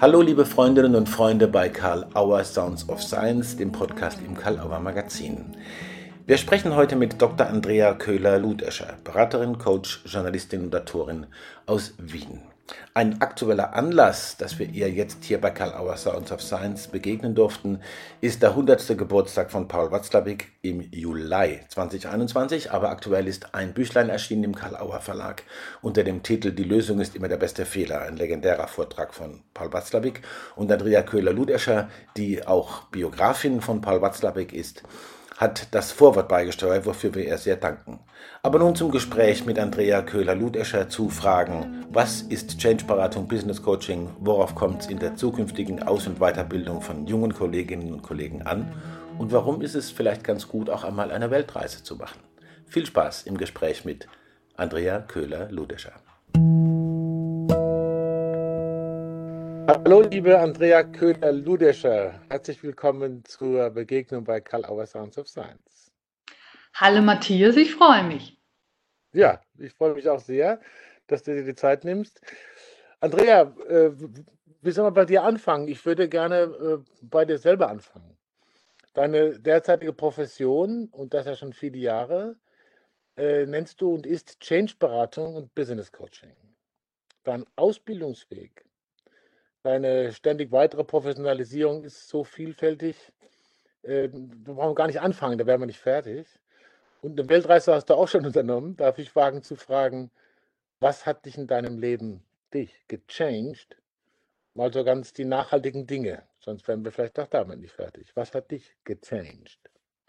Hallo liebe Freundinnen und Freunde bei Karl Auer Sounds of Science, dem Podcast im Karl Auer Magazin. Wir sprechen heute mit Dr. Andrea Köhler-Ludescher, Beraterin, Coach, Journalistin und Autorin aus Wien. Ein aktueller Anlass, dass wir ihr jetzt hier bei Karl Auer Sounds of Science begegnen durften, ist der 100. Geburtstag von Paul Watzlawick im Juli 2021. Aber aktuell ist ein Büchlein erschienen im Karl Auer Verlag unter dem Titel Die Lösung ist immer der beste Fehler, ein legendärer Vortrag von Paul Watzlawick und Andrea Köhler-Ludescher, die auch Biografin von Paul Watzlawick ist hat das Vorwort beigesteuert, wofür wir ihr sehr danken. Aber nun zum Gespräch mit Andrea Köhler-Ludescher zu Fragen, was ist Change-Beratung, Business Coaching, worauf kommt es in der zukünftigen Aus- und Weiterbildung von jungen Kolleginnen und Kollegen an und warum ist es vielleicht ganz gut, auch einmal eine Weltreise zu machen. Viel Spaß im Gespräch mit Andrea Köhler-Ludescher. Hallo, liebe Andrea Köhler-Ludescher. Herzlich willkommen zur Begegnung bei Karl Auer Sounds of Science. Hallo, Matthias, ich freue mich. Ja, ich freue mich auch sehr, dass du dir die Zeit nimmst. Andrea, äh, wie soll man bei dir anfangen? Ich würde gerne äh, bei dir selber anfangen. Deine derzeitige Profession, und das ja schon viele Jahre, äh, nennst du und ist Change-Beratung und Business Coaching. Dein Ausbildungsweg Deine ständig weitere Professionalisierung ist so vielfältig, äh, da brauchen wir gar nicht anfangen, da wären wir nicht fertig. Und eine Weltreise hast du auch schon unternommen. Darf ich wagen zu fragen, was hat dich in deinem Leben, dich, gechanged? Mal so ganz die nachhaltigen Dinge, sonst wären wir vielleicht auch damit nicht fertig. Was hat dich gechanged?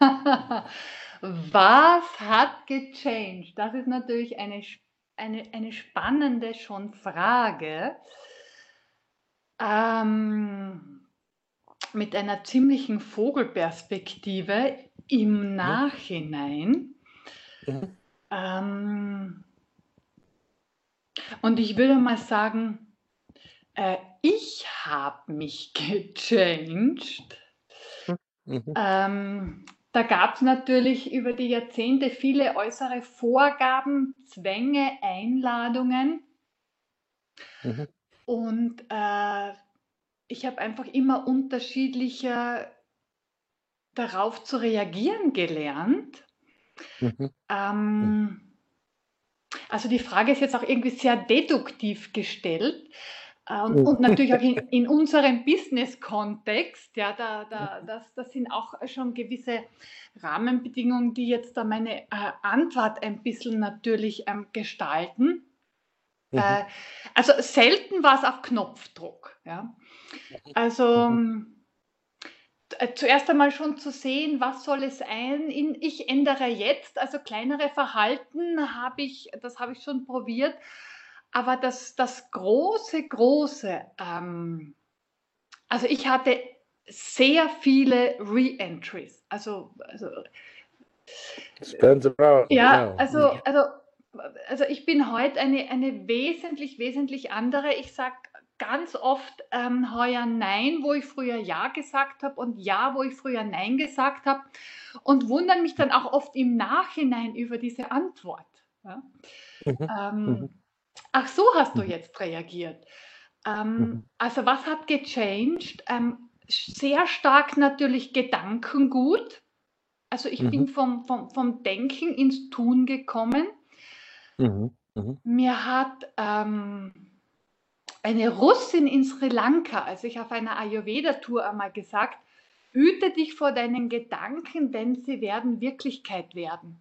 Was hat gechanged? Das ist natürlich eine, eine, eine spannende schon Frage ähm, mit einer ziemlichen Vogelperspektive im Nachhinein. Mhm. Ähm, und ich würde mal sagen, äh, ich habe mich gechanged. Mhm. Ähm, da gab es natürlich über die Jahrzehnte viele äußere Vorgaben, Zwänge, Einladungen. Mhm. Und äh, ich habe einfach immer unterschiedlicher darauf zu reagieren gelernt. Mhm. Ähm, also die Frage ist jetzt auch irgendwie sehr deduktiv gestellt. Und, und, natürlich auch in, in unserem Business-Kontext, ja, da, da, das, das sind auch schon gewisse Rahmenbedingungen, die jetzt da meine äh, Antwort ein bisschen natürlich ähm, gestalten. Mhm. Äh, also selten war es auf Knopfdruck. Ja. Also mhm. äh, zuerst einmal schon zu sehen, was soll es sein. In, ich ändere jetzt, also kleinere Verhalten habe ich, das habe ich schon probiert. Aber das, das große, große, ähm, also ich hatte sehr viele Re-Entries. Also, also ja, also, also also ich bin heute eine, eine wesentlich, wesentlich andere. Ich sage ganz oft ähm, heuer Nein, wo ich früher Ja gesagt habe und Ja, wo ich früher Nein gesagt habe und wundere mich dann auch oft im Nachhinein über diese Antwort. Ja? Mhm. Ähm, mhm. Ach so hast du mhm. jetzt reagiert. Ähm, mhm. Also was hat gechanged? Ähm, sehr stark natürlich Gedankengut. Also ich bin mhm. vom, vom, vom Denken ins Tun gekommen. Mhm, mhm. Mir hat ähm, eine Russin in Sri Lanka, als ich auf einer Ayurveda-Tour einmal gesagt, hüte dich vor deinen Gedanken, denn sie werden Wirklichkeit werden.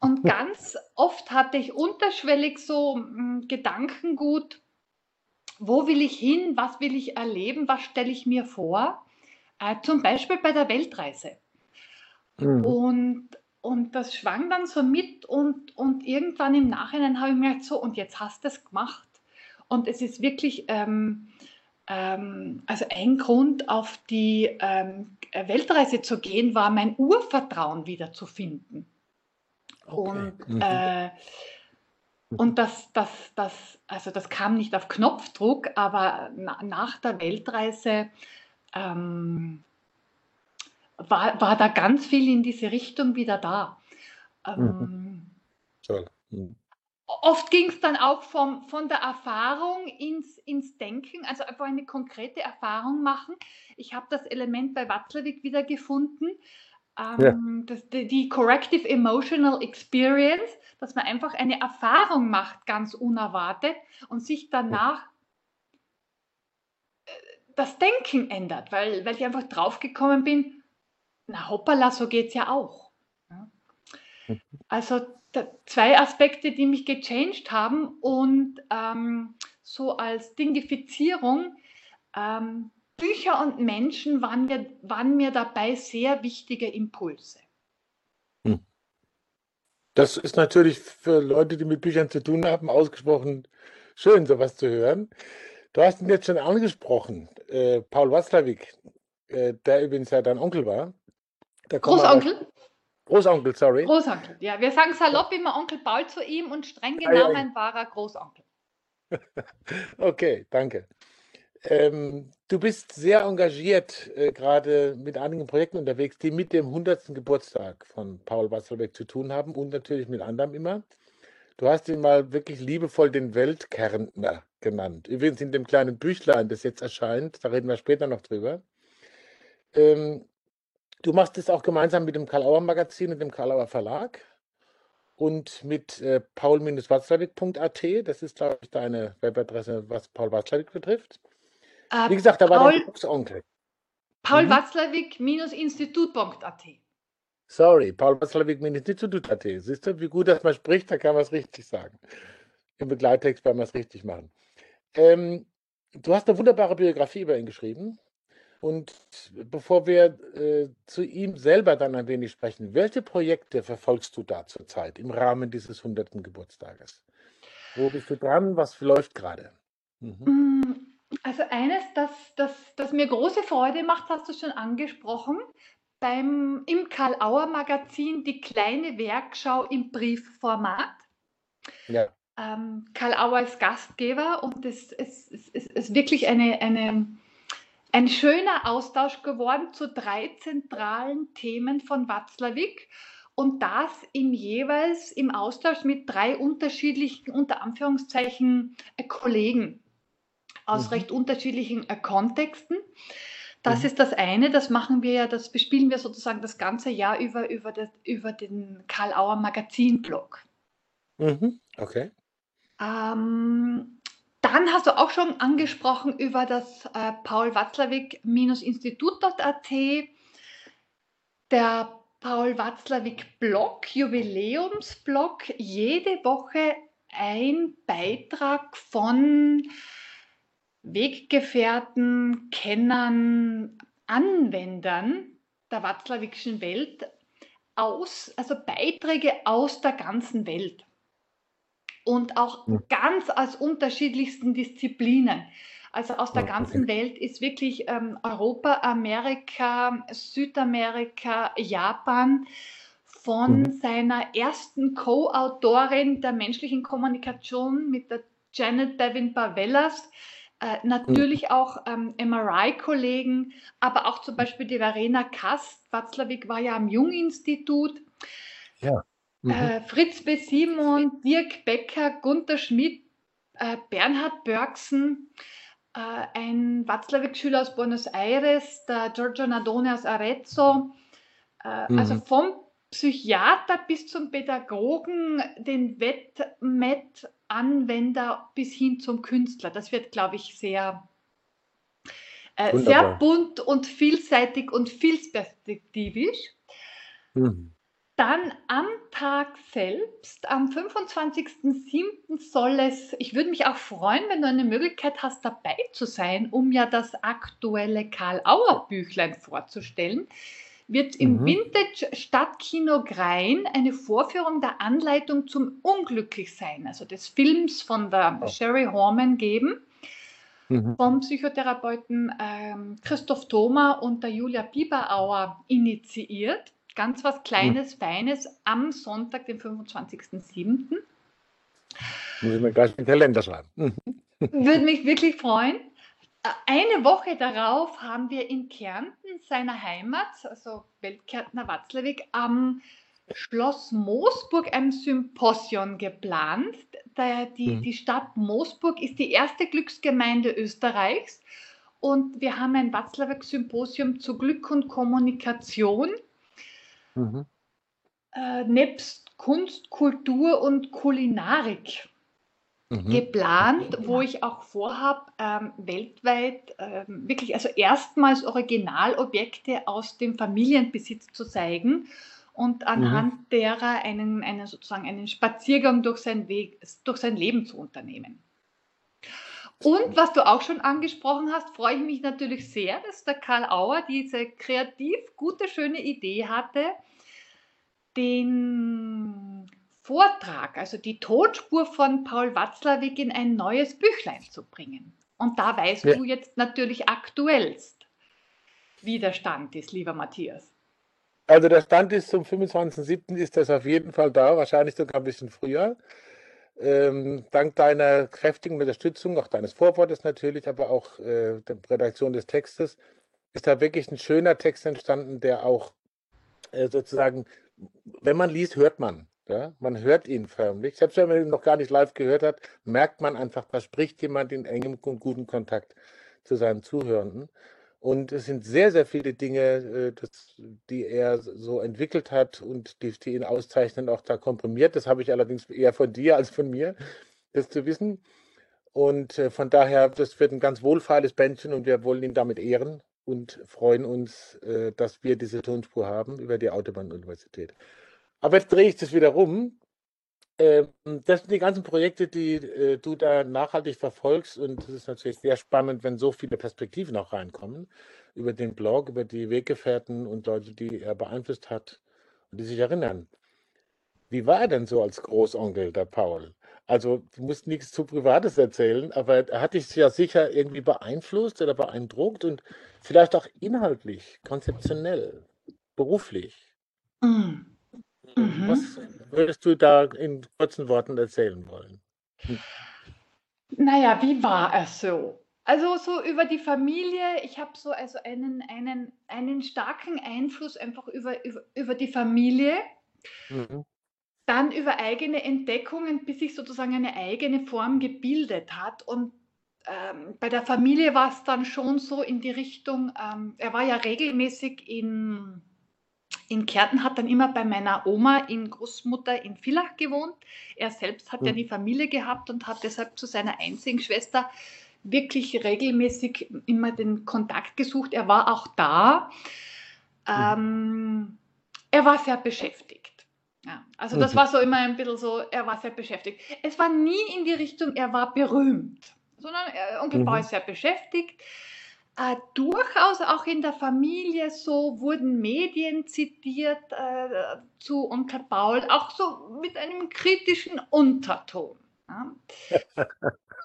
Und ganz oft hatte ich unterschwellig so hm, Gedankengut, wo will ich hin, was will ich erleben, was stelle ich mir vor, äh, zum Beispiel bei der Weltreise. Mhm. Und und das schwang dann so mit und, und irgendwann im Nachhinein habe ich mir gedacht, so, und jetzt hast du es gemacht. Und es ist wirklich, ähm, ähm, also ein Grund, auf die ähm, Weltreise zu gehen, war mein Urvertrauen wieder zu finden. Okay. Und, mhm. äh, und das, das, das, also das kam nicht auf Knopfdruck, aber na, nach der Weltreise ähm, war, war da ganz viel in diese Richtung wieder da. Ähm, mhm. Mhm. oft ging es dann auch vom, von der Erfahrung ins, ins Denken, also einfach eine konkrete Erfahrung machen. Ich habe das Element bei Watzlawick wieder gefunden. Ähm, ja. das, die, die, Corrective Emotional Experience, dass man einfach eine Erfahrung macht, ganz unerwartet und sich danach äh, das Denken ändert, weil, weil ich einfach draufgekommen bin, na hoppala, so geht es ja auch. Also zwei Aspekte, die mich gechanged haben und ähm, so als Dingifizierung, ähm, Bücher und Menschen waren mir, waren mir dabei sehr wichtige Impulse. Hm. Das ist natürlich für Leute, die mit Büchern zu tun haben, ausgesprochen schön, sowas zu hören. Du hast ihn jetzt schon angesprochen, äh, Paul Watzlawick, äh, der übrigens ja dein Onkel war. Großonkel? Großonkel, sorry. Großonkel, ja. Wir sagen salopp immer Onkel Paul zu ihm und streng ah, ja. war er Großonkel. okay, danke. Ähm, du bist sehr engagiert, äh, gerade mit einigen Projekten unterwegs, die mit dem 100. Geburtstag von Paul Wasserbeck zu tun haben und natürlich mit anderem immer. Du hast ihn mal wirklich liebevoll den Weltkärntner genannt. Übrigens in dem kleinen Büchlein, das jetzt erscheint, da reden wir später noch drüber. Ähm, Du machst es auch gemeinsam mit dem Karl-Auer Magazin und dem Karl-Auer Verlag und mit äh, paul-watzlawick.at. Das ist, glaube ich, deine Webadresse, was Paul Watzlawick betrifft. Äh, Wie gesagt, da war Paul, dein Onkel. Paul mhm. Watzlawick-institut.at. Sorry, Paul Watzlawick-institut.at. Siehst du, wie gut, dass man spricht, da kann man es richtig sagen. Im Begleittext werden wir es richtig machen. Ähm, du hast eine wunderbare Biografie über ihn geschrieben. Und bevor wir äh, zu ihm selber dann ein wenig sprechen, welche Projekte verfolgst du da zurzeit im Rahmen dieses 100. Geburtstages? Wo bist du dran? Was läuft gerade? Mhm. Mm, also eines, das, das, das mir große Freude macht, hast du schon angesprochen, beim, im Karl-Auer Magazin die kleine Werkschau im Briefformat. Ja. Ähm, Karl Auer ist Gastgeber und es ist wirklich eine, eine ein schöner Austausch geworden zu drei zentralen Themen von Watzlawick und das im jeweils im Austausch mit drei unterschiedlichen, unter Anführungszeichen, äh, Kollegen aus mhm. recht unterschiedlichen äh, Kontexten. Das mhm. ist das eine, das machen wir ja, das bespielen wir sozusagen das ganze Jahr über, über, das, über den Karl Auer Magazin-Blog. Mhm. Okay. Ähm, dann hast du auch schon angesprochen über das äh, Paul Watzlawick-Institut.at, der Paul Watzlawick-Blog, Jubiläumsblog, jede Woche ein Beitrag von Weggefährten, Kennern, Anwendern der Watzlawickschen Welt aus, also Beiträge aus der ganzen Welt und auch ja. ganz aus unterschiedlichsten Disziplinen. Also aus der ganzen Welt ist wirklich ähm, Europa, Amerika, Südamerika, Japan von mhm. seiner ersten Co-Autorin der menschlichen Kommunikation mit der Janet Devin Bavellas, äh, natürlich mhm. auch ähm, MRI-Kollegen, aber auch zum Beispiel die Verena Kast. Watzlawick war ja am Jung-Institut. Ja. Mhm. Äh, Fritz B. Simon, Dirk Becker, Gunther Schmidt, äh, Bernhard Börksen, äh, ein Watzlawick-Schüler aus Buenos Aires, der Giorgio Nadone aus Arezzo. Äh, mhm. Also vom Psychiater bis zum Pädagogen, den Wettmet-Anwender bis hin zum Künstler. Das wird, glaube ich, sehr, äh, sehr bunt und vielseitig und vielsperspektivisch. Mhm. Dann am Tag selbst, am 25.07. soll es, ich würde mich auch freuen, wenn du eine Möglichkeit hast, dabei zu sein, um ja das aktuelle Karl-Auer-Büchlein vorzustellen, wird im mhm. Vintage Stadtkino Grein eine Vorführung der Anleitung zum Unglücklichsein, also des Films von der oh. Sherry Horman geben, mhm. vom Psychotherapeuten ähm, Christoph Thoma und der Julia Bieberauer initiiert. Ganz was Kleines, hm. Feines am Sonntag, den 25.07. Muss ich mir gleich den Kalender schreiben. Mhm. Würde mich wirklich freuen. Eine Woche darauf haben wir in Kärnten, seiner Heimat, also Weltkärntner Watzlawick, am Schloss Moosburg ein Symposion geplant. Der, die, mhm. die Stadt Moosburg ist die erste Glücksgemeinde Österreichs und wir haben ein Watzlawick-Symposium zu Glück und Kommunikation. Mhm. Äh, nebst Kunst, Kultur und Kulinarik mhm. geplant, wo ich auch vorhabe, ähm, weltweit ähm, wirklich, also erstmals Originalobjekte aus dem Familienbesitz zu zeigen und anhand mhm. derer einen, einen sozusagen einen Spaziergang durch sein, Weg, durch sein Leben zu unternehmen. Und was du auch schon angesprochen hast, freue ich mich natürlich sehr, dass der Karl Auer diese kreativ gute, schöne Idee hatte, den Vortrag, also die Todspur von Paul Watzlawick in ein neues Büchlein zu bringen. Und da weißt ja. du jetzt natürlich aktuellst, wie der Stand ist, lieber Matthias. Also der Stand ist zum 25.07. ist das auf jeden Fall da, wahrscheinlich sogar ein bisschen früher. Ähm, dank deiner kräftigen Unterstützung, auch deines Vorwortes natürlich, aber auch äh, der Redaktion des Textes, ist da wirklich ein schöner Text entstanden, der auch äh, sozusagen, wenn man liest, hört man. Ja? Man hört ihn förmlich. Selbst wenn man ihn noch gar nicht live gehört hat, merkt man einfach, da spricht jemand in engem und guten Kontakt zu seinen Zuhörenden. Und es sind sehr, sehr viele Dinge, äh, das, die er so entwickelt hat und die, die ihn auszeichnen, auch da komprimiert. Das habe ich allerdings eher von dir als von mir, das zu wissen. Und äh, von daher, das wird ein ganz wohlfeiles Bändchen und wir wollen ihn damit ehren und freuen uns, äh, dass wir diese Tonspur haben über die Autobahn-Universität. Aber jetzt drehe ich das wieder rum das sind die ganzen Projekte, die äh, du da nachhaltig verfolgst. Und es ist natürlich sehr spannend, wenn so viele Perspektiven auch reinkommen über den Blog, über die Weggefährten und Leute, die er beeinflusst hat und die sich erinnern. Wie war er denn so als Großonkel, der Paul? Also, du musst nichts zu Privates erzählen, aber er hat dich ja sicher irgendwie beeinflusst oder beeindruckt und vielleicht auch inhaltlich, konzeptionell, beruflich. Mhm. Mhm. Was würdest du da in kurzen Worten erzählen wollen? Naja, wie war er so? Also so über die Familie, ich habe so also einen, einen, einen starken Einfluss einfach über, über, über die Familie, mhm. dann über eigene Entdeckungen, bis sich sozusagen eine eigene Form gebildet hat. Und ähm, bei der Familie war es dann schon so in die Richtung, ähm, er war ja regelmäßig in in Kärnten hat dann immer bei meiner Oma in Großmutter in Villach gewohnt. Er selbst hat mhm. ja die Familie gehabt und hat deshalb zu seiner einzigen Schwester wirklich regelmäßig immer den Kontakt gesucht. Er war auch da. Mhm. Ähm, er war sehr beschäftigt. Ja, also das mhm. war so immer ein bisschen so, er war sehr beschäftigt. Es war nie in die Richtung, er war berühmt, sondern äh, Onkel mhm. Paul ist sehr beschäftigt. Äh, durchaus auch in der Familie so wurden Medien zitiert äh, zu Onkel Paul, auch so mit einem kritischen Unterton. Ja.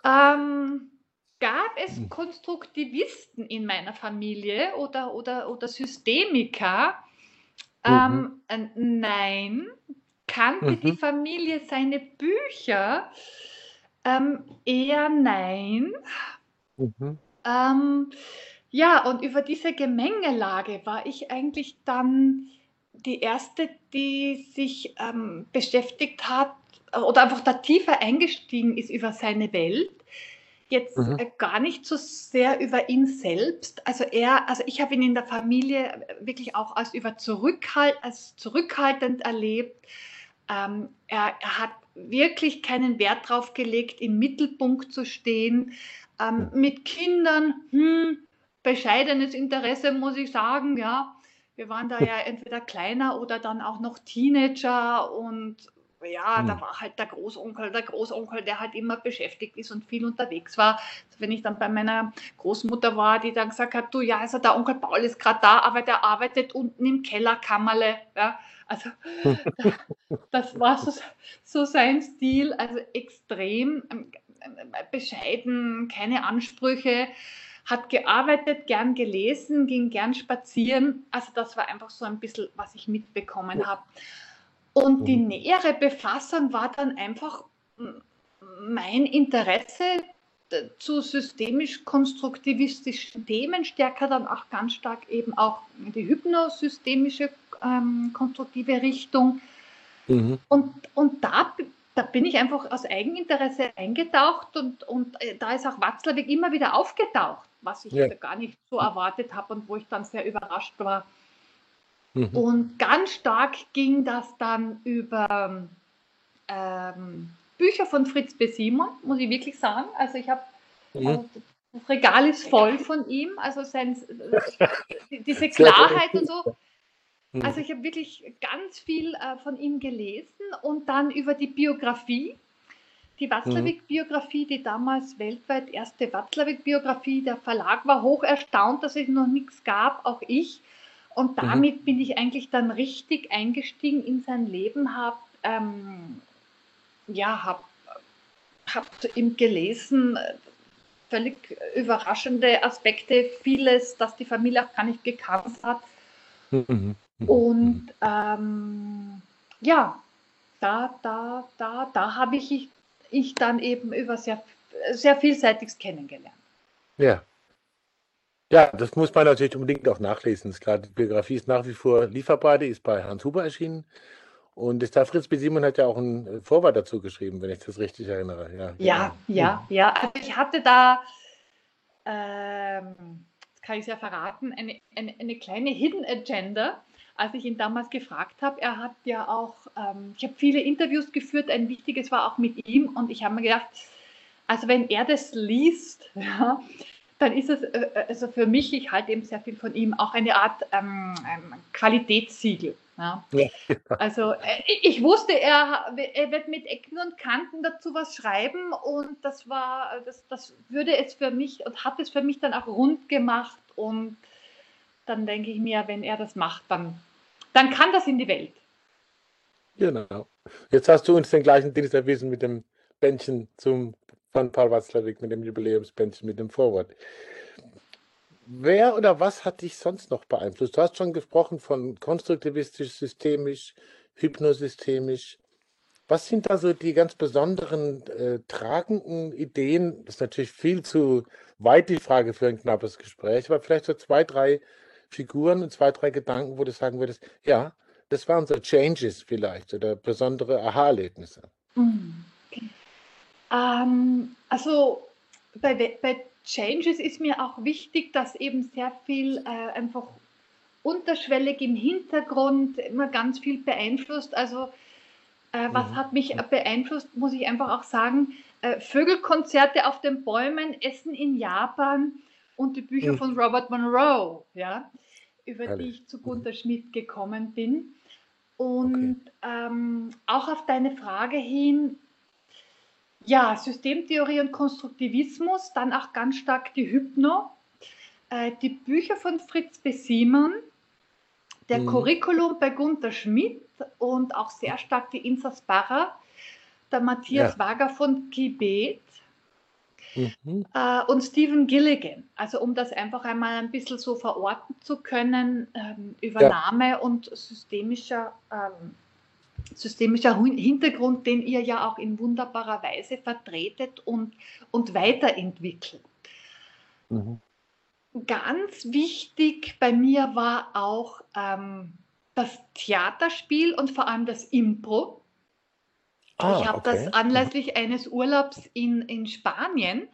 ähm, gab es hm. Konstruktivisten in meiner Familie oder, oder, oder Systemiker? Mhm. Ähm, äh, nein. Kannte mhm. die Familie seine Bücher? Ähm, eher nein. Mhm. Ähm, ja, und über diese Gemengelage war ich eigentlich dann die erste, die sich ähm, beschäftigt hat oder einfach da tiefer eingestiegen ist über seine Welt. Jetzt mhm. äh, gar nicht so sehr über ihn selbst. Also er, also ich habe ihn in der Familie wirklich auch als über Zurückhalt, als zurückhaltend erlebt. Ähm, er, er hat wirklich keinen Wert darauf gelegt, im Mittelpunkt zu stehen. Ähm, mit Kindern, hm, bescheidenes Interesse, muss ich sagen, ja. Wir waren da ja entweder kleiner oder dann auch noch Teenager und ja, da hm. war halt der Großonkel, der Großonkel, der halt immer beschäftigt ist und viel unterwegs war. Also wenn ich dann bei meiner Großmutter war, die dann gesagt hat, du, ja, also der Onkel Paul ist gerade da, aber der arbeitet unten im Kellerkammerle, ja. Also das war so, so sein Stil, also extrem ähm, bescheiden, keine Ansprüche, hat gearbeitet, gern gelesen, ging gern spazieren. Also das war einfach so ein bisschen, was ich mitbekommen habe. Und die mhm. nähere Befassung war dann einfach mein Interesse zu systemisch-konstruktivistischen Themen, stärker dann auch ganz stark eben auch die hypnosystemische ähm, konstruktive Richtung. Mhm. Und, und da, da bin ich einfach aus Eigeninteresse eingetaucht und, und äh, da ist auch Watzlawick immer wieder aufgetaucht, was ich ja. gar nicht so erwartet habe und wo ich dann sehr überrascht war. Mhm. Und ganz stark ging das dann über ähm, Bücher von Fritz B. Simon, muss ich wirklich sagen. Also ich habe, mhm. also das Regal ist voll von ihm, also sein, diese Klarheit und so. Mhm. Also ich habe wirklich ganz viel äh, von ihm gelesen und dann über die Biografie, die Watzlawick-Biografie, die damals weltweit erste Watzlawick-Biografie. Der Verlag war hoch erstaunt, dass es noch nichts gab, auch ich. Und mhm. damit mhm. bin ich eigentlich dann richtig eingestiegen in sein Leben, habe ähm, ja, habe hab ihm gelesen, völlig überraschende Aspekte, vieles, das die Familie auch gar nicht gekannt hat. Mhm. Und ähm, ja, da, da, da, da habe ich, ich dann eben über sehr, sehr vielseitiges kennengelernt. Ja. Ja, das muss man natürlich unbedingt auch nachlesen. Klar, die Biografie ist nach wie vor lieferbar, die ist bei Hans Huber erschienen. Und der Fritz B. Simon hat ja auch ein äh, Vorwort dazu geschrieben, wenn ich das richtig erinnere. Ja, ja, genau. ja. ja. Also ich hatte da, ähm, das kann ich ja verraten, eine, eine, eine, kleine Hidden Agenda, als ich ihn damals gefragt habe. Er hat ja auch, ähm, ich habe viele Interviews geführt, ein wichtiges war auch mit ihm und ich habe mir gedacht, also wenn er das liest, ja, dann ist es äh, äh, also für mich, ich halte eben sehr viel von ihm, auch eine Art ähm, Qualitätssiegel. Ja. Ja. Also äh, ich wusste, er, er, wird mit Ecken und Kanten dazu was schreiben und das war, das, das würde es für mich und hat es für mich dann auch rund gemacht und dann denke ich mir, wenn er das macht, dann, dann kann das in die Welt. Genau. Jetzt hast du uns den gleichen Dienst erwiesen mit dem Bändchen zum von Paul Watzlawick mit dem Jubiläumsbändchen, mit dem Vorwort. Wer oder was hat dich sonst noch beeinflusst? Du hast schon gesprochen von konstruktivistisch, systemisch, hypnosystemisch. Was sind da so die ganz besonderen äh, tragenden Ideen? Das ist natürlich viel zu weit die Frage für ein knappes Gespräch, aber vielleicht so zwei, drei Figuren und zwei, drei Gedanken, wo du sagen würdest, ja, das waren so Changes vielleicht oder besondere Aha-Erlebnisse. Mhm. Ähm, also bei, bei Changes ist mir auch wichtig, dass eben sehr viel äh, einfach unterschwellig im Hintergrund immer ganz viel beeinflusst. Also äh, was mhm. hat mich beeinflusst, muss ich einfach auch sagen. Äh, Vögelkonzerte auf den Bäumen, Essen in Japan und die Bücher mhm. von Robert Monroe, ja, über Herrlich. die ich zu Gunther Schmidt gekommen bin. Und okay. ähm, auch auf deine Frage hin, ja, Systemtheorie und Konstruktivismus, dann auch ganz stark die Hypno, äh, die Bücher von Fritz B. Simon, der mhm. Curriculum bei Gunther Schmidt und auch sehr stark die Insas Barra, der Matthias ja. Wager von Kibet mhm. äh, und Stephen Gilligan. Also um das einfach einmal ein bisschen so verorten zu können, ähm, Übernahme ja. und systemischer ähm, systemischer Hintergrund, den ihr ja auch in wunderbarer Weise vertretet und, und weiterentwickelt. Mhm. Ganz wichtig bei mir war auch ähm, das Theaterspiel und vor allem das Impro. Ah, ich habe okay. das anlässlich eines Urlaubs in, in Spanien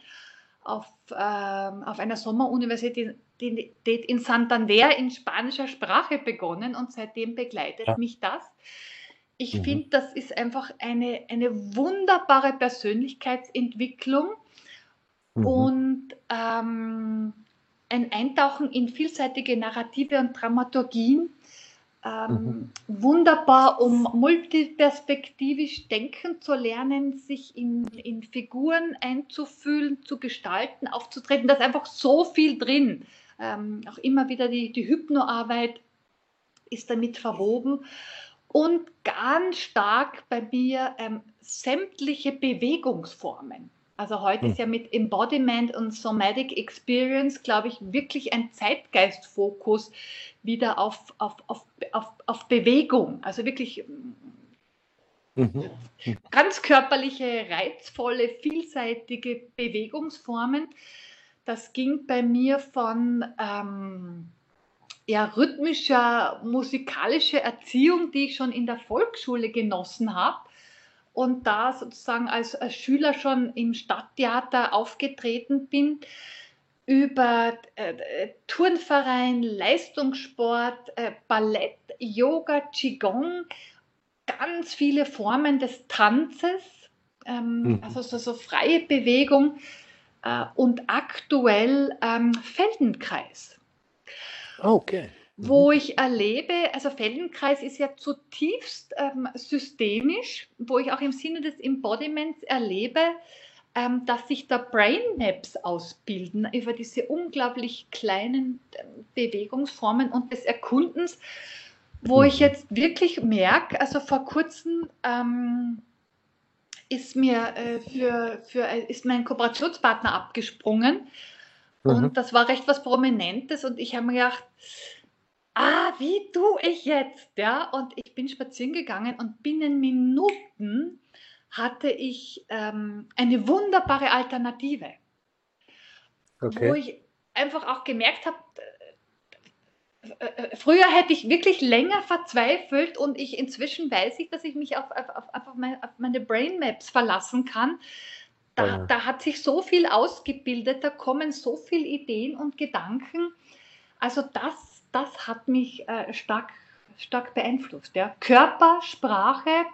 auf, ähm, auf einer Sommeruniversität in Santander in spanischer Sprache begonnen und seitdem begleitet ja. mich das. Ich mhm. finde, das ist einfach eine, eine wunderbare Persönlichkeitsentwicklung mhm. und ähm, ein Eintauchen in vielseitige Narrative und Dramaturgien. Ähm, mhm. Wunderbar, um multiperspektivisch denken zu lernen, sich in, in Figuren einzufühlen, zu gestalten, aufzutreten. Da ist einfach so viel drin. Ähm, auch immer wieder die, die Hypnoarbeit ist damit verwoben und ganz stark bei mir ähm, sämtliche Bewegungsformen. Also heute hm. ist ja mit Embodiment und Somatic Experience, glaube ich, wirklich ein Zeitgeistfokus wieder auf, auf, auf, auf, auf Bewegung. Also wirklich Mhm. Ganz körperliche, reizvolle, vielseitige Bewegungsformen. Das ging bei mir von ähm, ja, rhythmischer, musikalischer Erziehung, die ich schon in der Volksschule genossen habe und da sozusagen als, als Schüler schon im Stadttheater aufgetreten bin, über äh, Turnverein, Leistungssport, äh, Ballett, Yoga, Qigong, ganz viele Formen des Tanzes, ähm, mhm. also so, so, freie Bewegung äh, und aktuell ähm, Feldenkreis. Okay. Mhm. Wo ich erlebe, also Feldenkreis ist ja zutiefst ähm, systemisch, wo ich auch im Sinne des Embodiments erlebe, ähm, dass sich da Brain Maps ausbilden über diese unglaublich kleinen ähm, Bewegungsformen und des Erkundens, wo ich mhm. jetzt wirklich merke, also vor kurzem ähm, ist mir äh, für, für, äh, ist mein Kooperationspartner abgesprungen mhm. und das war recht was Prominentes und ich habe mir gedacht, ah, wie tue ich jetzt? Ja, und ich bin spazieren gegangen und binnen Minuten hatte ich ähm, eine wunderbare Alternative, okay. wo ich einfach auch gemerkt habe, äh, äh, früher hätte ich wirklich länger verzweifelt und ich inzwischen weiß ich, dass ich mich auf, auf, auf, auf meine, meine Brain Maps verlassen kann. Da, ja. da, hat sich so viel ausgebildet, da kommen so viele Ideen und Gedanken. Also das, das hat mich äh, stark, stark beeinflusst. Ja. Körper, Sprache,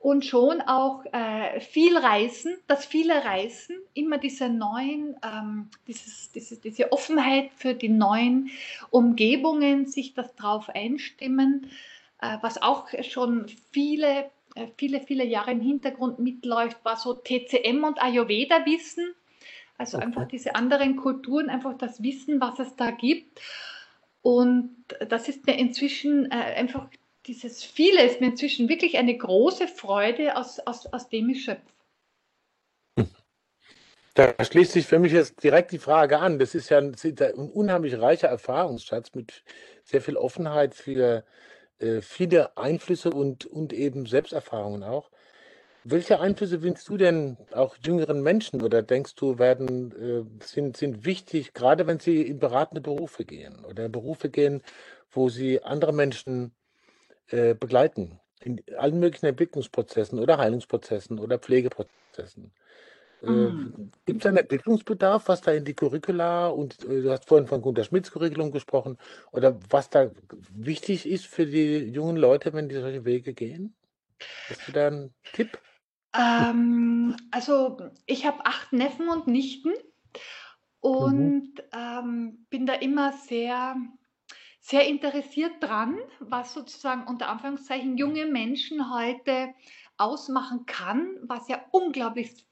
und schon auch äh, viel Reisen, das viele Reisen, immer diese neuen, ähm, dieses, diese, diese Offenheit für die neuen Umgebungen, sich das drauf einstimmen, äh, was auch schon viele, äh, viele, viele Jahre im Hintergrund mitläuft, war so TCM und Ayurveda-Wissen, also okay. einfach diese anderen Kulturen, einfach das Wissen, was es da gibt. Und das ist mir inzwischen äh, einfach dieses Viele ist mir inzwischen wirklich eine große Freude, aus, aus, aus dem ich schöpfe. Da schließt sich für mich jetzt direkt die Frage an. Das ist ja ein, ein unheimlich reicher Erfahrungsschatz mit sehr viel Offenheit für äh, viele Einflüsse und, und eben Selbsterfahrungen auch. Welche Einflüsse wünschst du denn auch jüngeren Menschen oder denkst du, werden, äh, sind, sind wichtig, gerade wenn sie in beratende Berufe gehen oder Berufe gehen, wo sie andere Menschen äh, begleiten in allen möglichen Entwicklungsprozessen oder Heilungsprozessen oder Pflegeprozessen. Äh, mhm. Gibt es einen Entwicklungsbedarf, was da in die Curricula und du hast vorhin von Gunter Schmidts Curriculum gesprochen, oder was da wichtig ist für die jungen Leute, wenn die solche Wege gehen? Hast du da einen Tipp? Ähm, also ich habe acht Neffen und Nichten und mhm. ähm, bin da immer sehr sehr interessiert dran, was sozusagen unter Anführungszeichen junge Menschen heute ausmachen kann, was ja unglaublich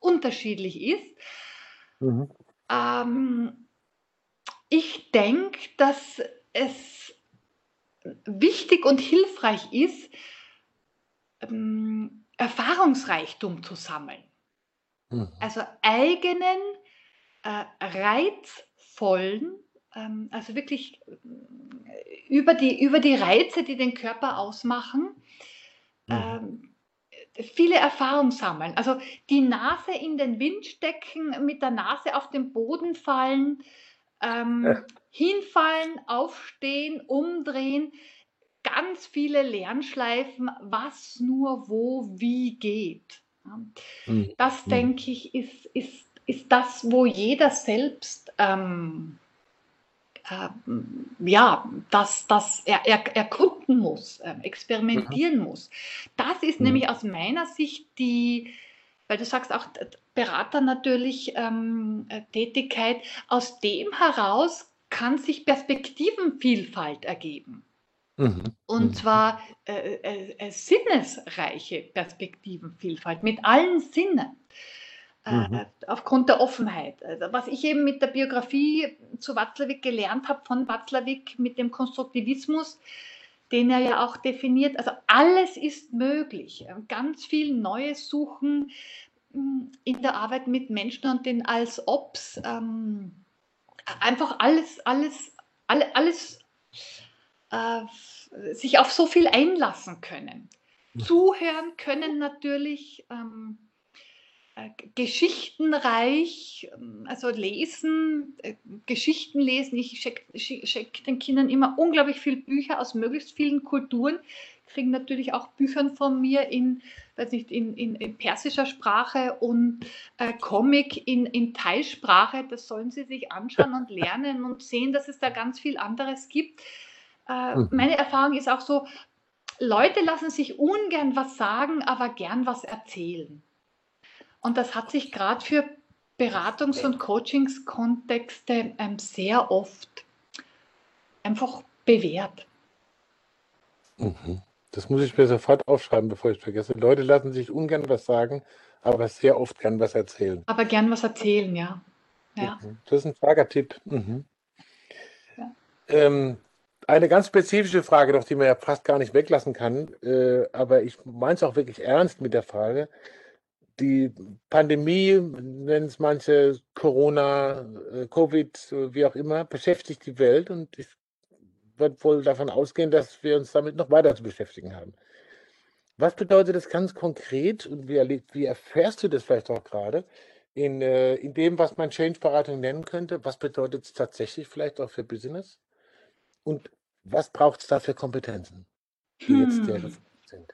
unterschiedlich ist. Mhm. Ähm, ich denke, dass es wichtig und hilfreich ist, ähm, Erfahrungsreichtum zu sammeln. Mhm. Also eigenen, äh, reizvollen ähm, also wirklich äh, über die, über die Reize, die den Körper ausmachen, mhm. ähm, viele Erfahrungen sammeln. Also die Nase in den Wind stecken, mit der Nase auf den Boden fallen, ähm, ja. hinfallen, aufstehen, umdrehen, ganz viele Lernschleifen, was nur wo wie geht. Mhm. Das, mhm. denke ich, ist, ist, ist das, wo jeder selbst ähm, äh, ja, das, das er, er, erkunden muss, äh, experimentieren mhm. muss. Das ist mhm. nämlich aus meiner Sicht die, weil du sagst auch Berater natürlich ähm, äh, Tätigkeit, aus dem heraus kann sich Perspektivenvielfalt ergeben. Mhm. Und mhm. zwar äh, äh, äh sinnesreiche Perspektivenvielfalt mit allen Sinnen. Mhm. Äh, aufgrund der Offenheit. Also, was ich eben mit der Biografie zu Watzlawick gelernt habe, von Watzlawick mit dem Konstruktivismus, den er ja auch definiert. Also alles ist möglich. Ganz viel Neues suchen hm, in der Arbeit mit Menschen und den als Ops. Ähm, einfach alles, alles, alle, alles äh, sich auf so viel einlassen können. zuhören können natürlich. Ähm, äh, geschichtenreich, ähm, also lesen, äh, Geschichten lesen. Ich schicke schick den Kindern immer unglaublich viele Bücher aus möglichst vielen Kulturen, kriegen natürlich auch Bücher von mir in, weiß nicht, in, in, in persischer Sprache und äh, Comic in, in Teilsprache. Das sollen sie sich anschauen und lernen und sehen, dass es da ganz viel anderes gibt. Äh, mhm. Meine Erfahrung ist auch so, Leute lassen sich ungern was sagen, aber gern was erzählen. Und das hat sich gerade für Beratungs- und Coachingskontexte ähm, sehr oft einfach bewährt. Mhm. Das muss ich mir sofort aufschreiben, bevor ich es vergesse. Leute lassen sich ungern was sagen, aber sehr oft gern was erzählen. Aber gern was erzählen, ja. ja. Mhm. Das ist ein starker Tipp. Mhm. Ja. Ähm, eine ganz spezifische Frage noch, die man ja fast gar nicht weglassen kann, äh, aber ich meine es auch wirklich ernst mit der Frage die Pandemie, nennen es manche Corona, äh, Covid, wie auch immer, beschäftigt die Welt und ich würde wohl davon ausgehen, dass wir uns damit noch weiter zu beschäftigen haben. Was bedeutet das ganz konkret und wie, wie erfährst du das vielleicht auch gerade in, äh, in dem, was man Change-Beratung nennen könnte? Was bedeutet es tatsächlich vielleicht auch für Business? Und was braucht es da für Kompetenzen, die hm. jetzt der sind?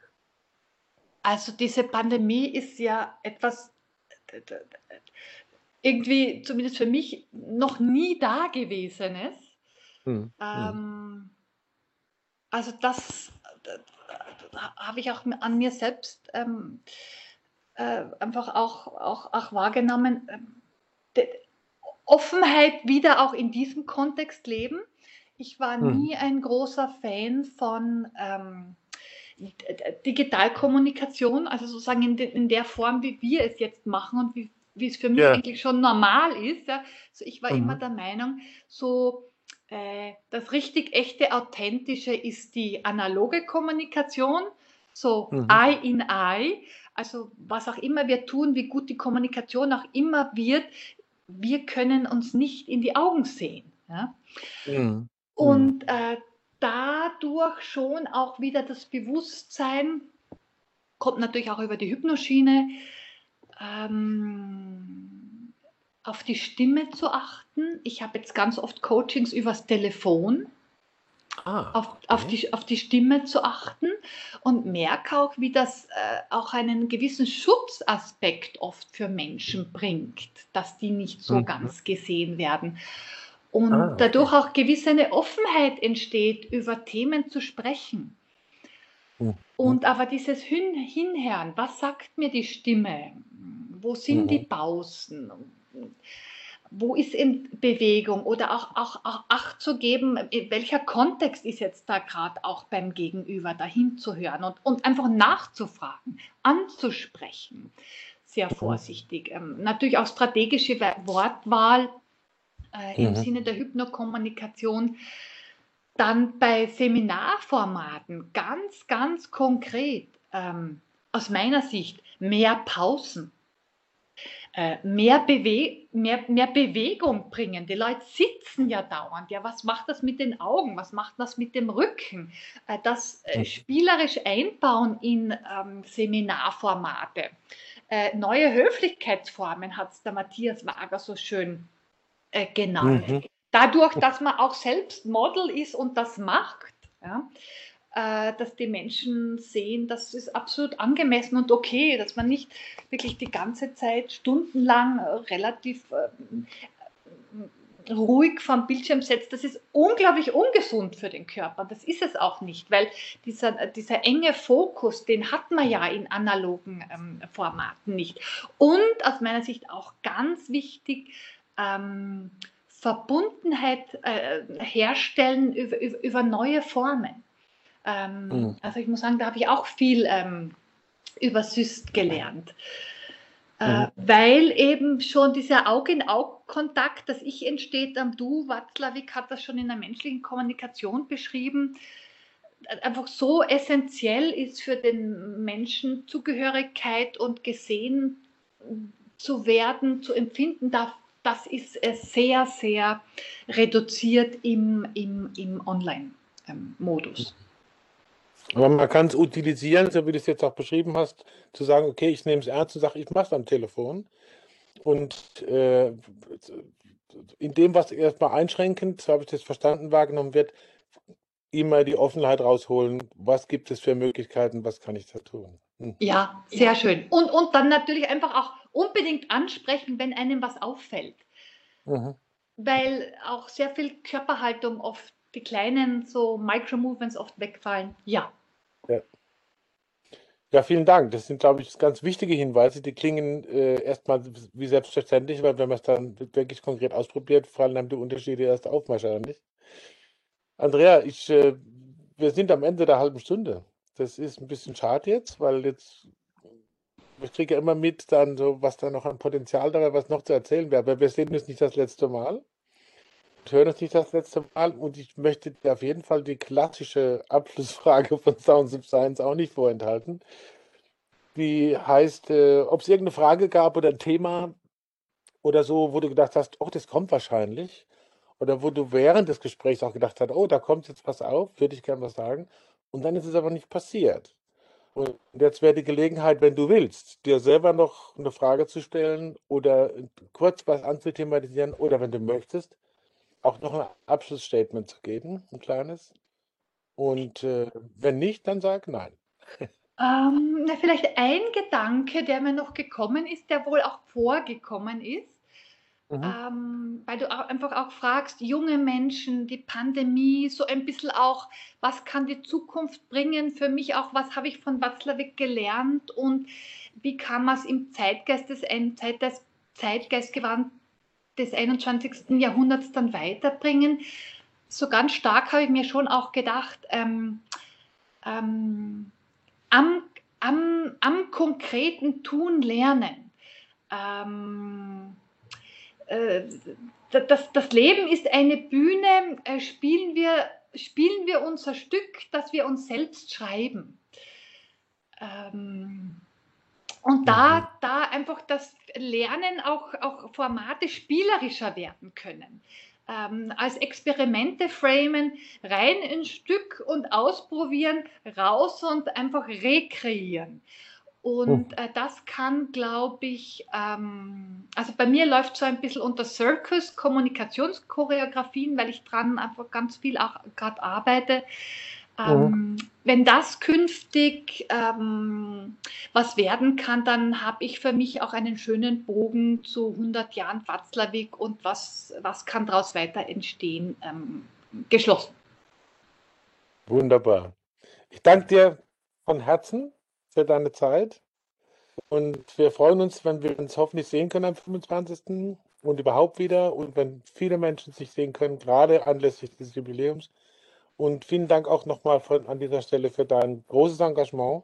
Also diese Pandemie ist ja etwas irgendwie, zumindest für mich, noch nie Dagewesenes. Hm, hm. Ähm, also das, das habe ich auch an mir selbst ähm, äh, einfach auch, auch, auch wahrgenommen. Ähm, Offenheit wieder auch in diesem Kontext leben. Ich war hm. nie ein großer Fan von ähm, Digitalkommunikation, also sozusagen in, de, in, der Form, wie wir es jetzt machen und wie, wie es für mich ja. eigentlich schon normal ist. Ja. Also ich war mhm. immer der Meinung, so äh, das richtig echte, authentische ist die analoge Kommunikation, so mhm. Eye in Eye. Also was auch immer wir tun, wie gut die Kommunikation auch immer wird, wir können uns nicht in die Augen sehen. Ja? Mhm. Und äh, dadurch schon auch wieder das Bewusstsein, kommt natürlich auch über die Hypnoschiene, ähm, auf die Stimme zu achten. Ich habe jetzt ganz oft Coachings übers Telefon. Ah, auf, okay. auf, die, auf die Stimme zu achten und merke auch, wie das äh, auch einen gewissen Schutzaspekt oft für Menschen bringt, dass die nicht so mhm. ganz gesehen werden. Und ah, okay. dadurch auch gewisse eine Offenheit entsteht, über Themen zu sprechen. Mhm. Und aber dieses Hin Hinhören, was sagt mir die Stimme? Wo sind mhm. die Pausen? Wo ist in Bewegung? Oder auch, auch, auch Acht zu geben, welcher Kontext ist jetzt da gerade auch beim Gegenüber, dahin zu hören und, und einfach nachzufragen, anzusprechen. Sehr mhm. vorsichtig. Ähm, natürlich auch strategische Wortwahl äh, im mhm. Sinne der Hypnokommunikation. Dann bei Seminarformaten ganz, ganz konkret, ähm, aus meiner Sicht, mehr Pausen, äh, mehr, Bewe mehr, mehr Bewegung bringen. Die Leute sitzen ja dauernd. Ja, was macht das mit den Augen? Was macht das mit dem Rücken? Äh, das äh, spielerisch einbauen in ähm, Seminarformate. Äh, neue Höflichkeitsformen hat der Matthias Wager so schön äh, genannt. Mhm. Dadurch, dass man auch selbst Model ist und das macht, ja, äh, dass die Menschen sehen, das ist absolut angemessen und okay, dass man nicht wirklich die ganze Zeit stundenlang äh, relativ äh, ruhig vom Bildschirm setzt, das ist unglaublich ungesund für den Körper. Das ist es auch nicht, weil dieser, dieser enge Fokus, den hat man ja in analogen ähm, Formaten nicht. Und aus meiner Sicht auch ganz wichtig, ähm, Verbundenheit äh, herstellen über, über, neue Formen. Ähm, mhm. Also ich muss sagen, da habe ich auch viel ähm, über Syst gelernt. Äh, mhm. Weil eben schon dieser Auge-in-Auge-Kontakt, das Ich entsteht am Du, Watzlawick hat das schon in der menschlichen Kommunikation beschrieben, einfach so essentiell ist für den Menschen Zugehörigkeit und gesehen zu werden, zu empfinden, darf das ist äh, sehr, sehr reduziert im, im, im Online-Modus. Aber man kann es utilisieren, so wie du es jetzt auch beschrieben hast, zu sagen, okay, ich nehme es ernst und sage, ich mache es am Telefon. Und äh, in dem, was erstmal einschränkend, so habe ich das verstanden, wahrgenommen wird, immer die Offenheit rausholen, was gibt es für Möglichkeiten, was kann ich da tun. Hm. Ja, sehr schön. Und, und dann natürlich einfach auch unbedingt ansprechen, wenn einem was auffällt. Mhm. Weil auch sehr viel Körperhaltung oft, die kleinen so Micro-Movements oft wegfallen. Ja. ja. Ja, vielen Dank. Das sind, glaube ich, ganz wichtige Hinweise. Die klingen äh, erstmal wie selbstverständlich, aber wenn man es dann wirklich konkret ausprobiert, fallen einem die Unterschiede erst auf, wahrscheinlich. Andrea, ich, äh, wir sind am Ende der halben Stunde. Das ist ein bisschen schade jetzt, weil jetzt, ich kriege ja immer mit, dann so, was da noch an Potenzial da wäre, was noch zu erzählen wäre. Aber wir sehen uns nicht das letzte Mal. Und hören uns nicht das letzte Mal. Und ich möchte dir auf jeden Fall die klassische Abschlussfrage von Sounds of Science auch nicht vorenthalten. Die heißt, äh, ob es irgendeine Frage gab oder ein Thema oder so, wo du gedacht hast, oh, das kommt wahrscheinlich oder wo du während des Gesprächs auch gedacht hast, oh, da kommt jetzt was auf, würde ich gerne was sagen. Und dann ist es aber nicht passiert. Und jetzt wäre die Gelegenheit, wenn du willst, dir selber noch eine Frage zu stellen oder kurz was anzuthematisieren oder wenn du möchtest, auch noch ein Abschlussstatement zu geben, ein kleines. Und äh, wenn nicht, dann sag nein. Ähm, vielleicht ein Gedanke, der mir noch gekommen ist, der wohl auch vorgekommen ist. Mhm. Ähm, weil du auch einfach auch fragst, junge Menschen, die Pandemie, so ein bisschen auch, was kann die Zukunft bringen? Für mich auch, was habe ich von Watzlawick gelernt und wie kann man es im Zeitgeist des, Zeitgeist, Zeitgeistgewand des 21. Jahrhunderts dann weiterbringen? So ganz stark habe ich mir schon auch gedacht, ähm, ähm, am, am, am konkreten Tun lernen. Ähm, äh, das, das Leben ist eine Bühne, äh, spielen, wir, spielen wir unser Stück, das wir uns selbst schreiben. Ähm, und da, mhm. da einfach das Lernen auch, auch Formate spielerischer werden können. Ähm, als Experimente framen, rein ins Stück und ausprobieren, raus und einfach rekreieren. Und hm. äh, das kann, glaube ich, ähm, also bei mir läuft so ein bisschen unter Circus, Kommunikationschoreografien, weil ich dran einfach ganz viel auch gerade arbeite. Ähm, mhm. Wenn das künftig ähm, was werden kann, dann habe ich für mich auch einen schönen Bogen zu 100 Jahren Watzlawick und was, was kann daraus weiter entstehen, ähm, geschlossen. Wunderbar. Ich danke dir von Herzen für deine Zeit. Und wir freuen uns, wenn wir uns hoffentlich sehen können am 25. und überhaupt wieder und wenn viele Menschen sich sehen können, gerade anlässlich des Jubiläums. Und vielen Dank auch nochmal an dieser Stelle für dein großes Engagement,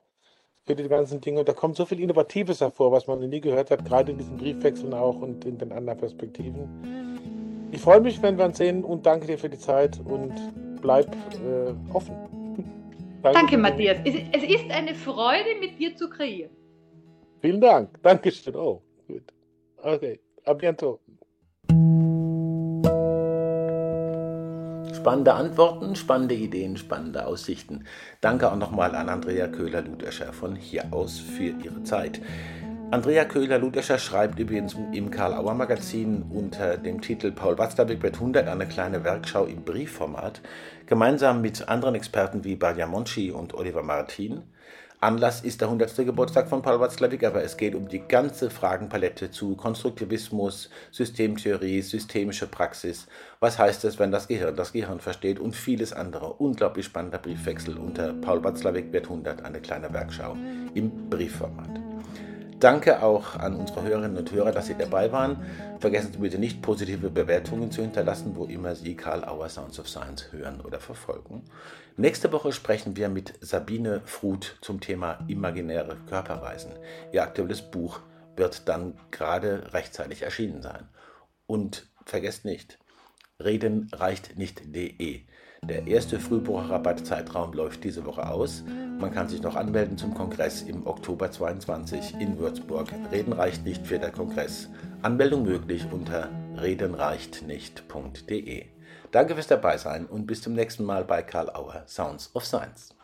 für die ganzen Dinge. Und da kommt so viel Innovatives hervor, was man noch nie gehört hat, gerade in diesen Briefwechseln auch und in den anderen Perspektiven. Ich freue mich, wenn wir uns sehen und danke dir für die Zeit und bleib äh, offen. Danke, Danke Matthias. Es, es, ist eine Freude, mit dir zu kreieren. Vielen Dank. Dankeschön. Oh, gut. Okay. A bientôt. Spannende Antworten, spannende Ideen, spannende Aussichten. Danke auch nochmal an Andrea Köhler-Ludescher von hier aus für ihre Zeit. Andrea Köhler-Ludescher schreibt übrigens im Karl-Auer-Magazin unter dem Titel Paul Watzlawick wird 100 eine kleine Werkschau im Briefformat, gemeinsam mit anderen Experten wie Barja Monchi und Oliver Martin. Anlass ist der 100. Geburtstag von Paul Watzlawick, aber es geht um die ganze Fragenpalette zu Konstruktivismus, Systemtheorie, systemische Praxis. Was heißt es, wenn das Gehirn das Gehirn versteht und vieles andere. Unglaublich spannender Briefwechsel unter Paul Watzlawick wird 100 eine kleine Werkschau im Briefformat. Danke auch an unsere Hörerinnen und Hörer, dass Sie dabei waren. Vergessen Sie bitte nicht, positive Bewertungen zu hinterlassen, wo immer Sie Karl Auer Sounds of Science hören oder verfolgen. Nächste Woche sprechen wir mit Sabine Fruth zum Thema imaginäre Körperreisen. Ihr aktuelles Buch wird dann gerade rechtzeitig erschienen sein. Und vergesst nicht, reden reicht nicht.de. Der erste Frühbucherrabattzeitraum läuft diese Woche aus. Man kann sich noch anmelden zum Kongress im Oktober 22 in Würzburg. Reden reicht nicht für der Kongress. Anmeldung möglich unter redenreichtnicht.de. Danke fürs Dabeisein und bis zum nächsten Mal bei Karl Auer Sounds of Science.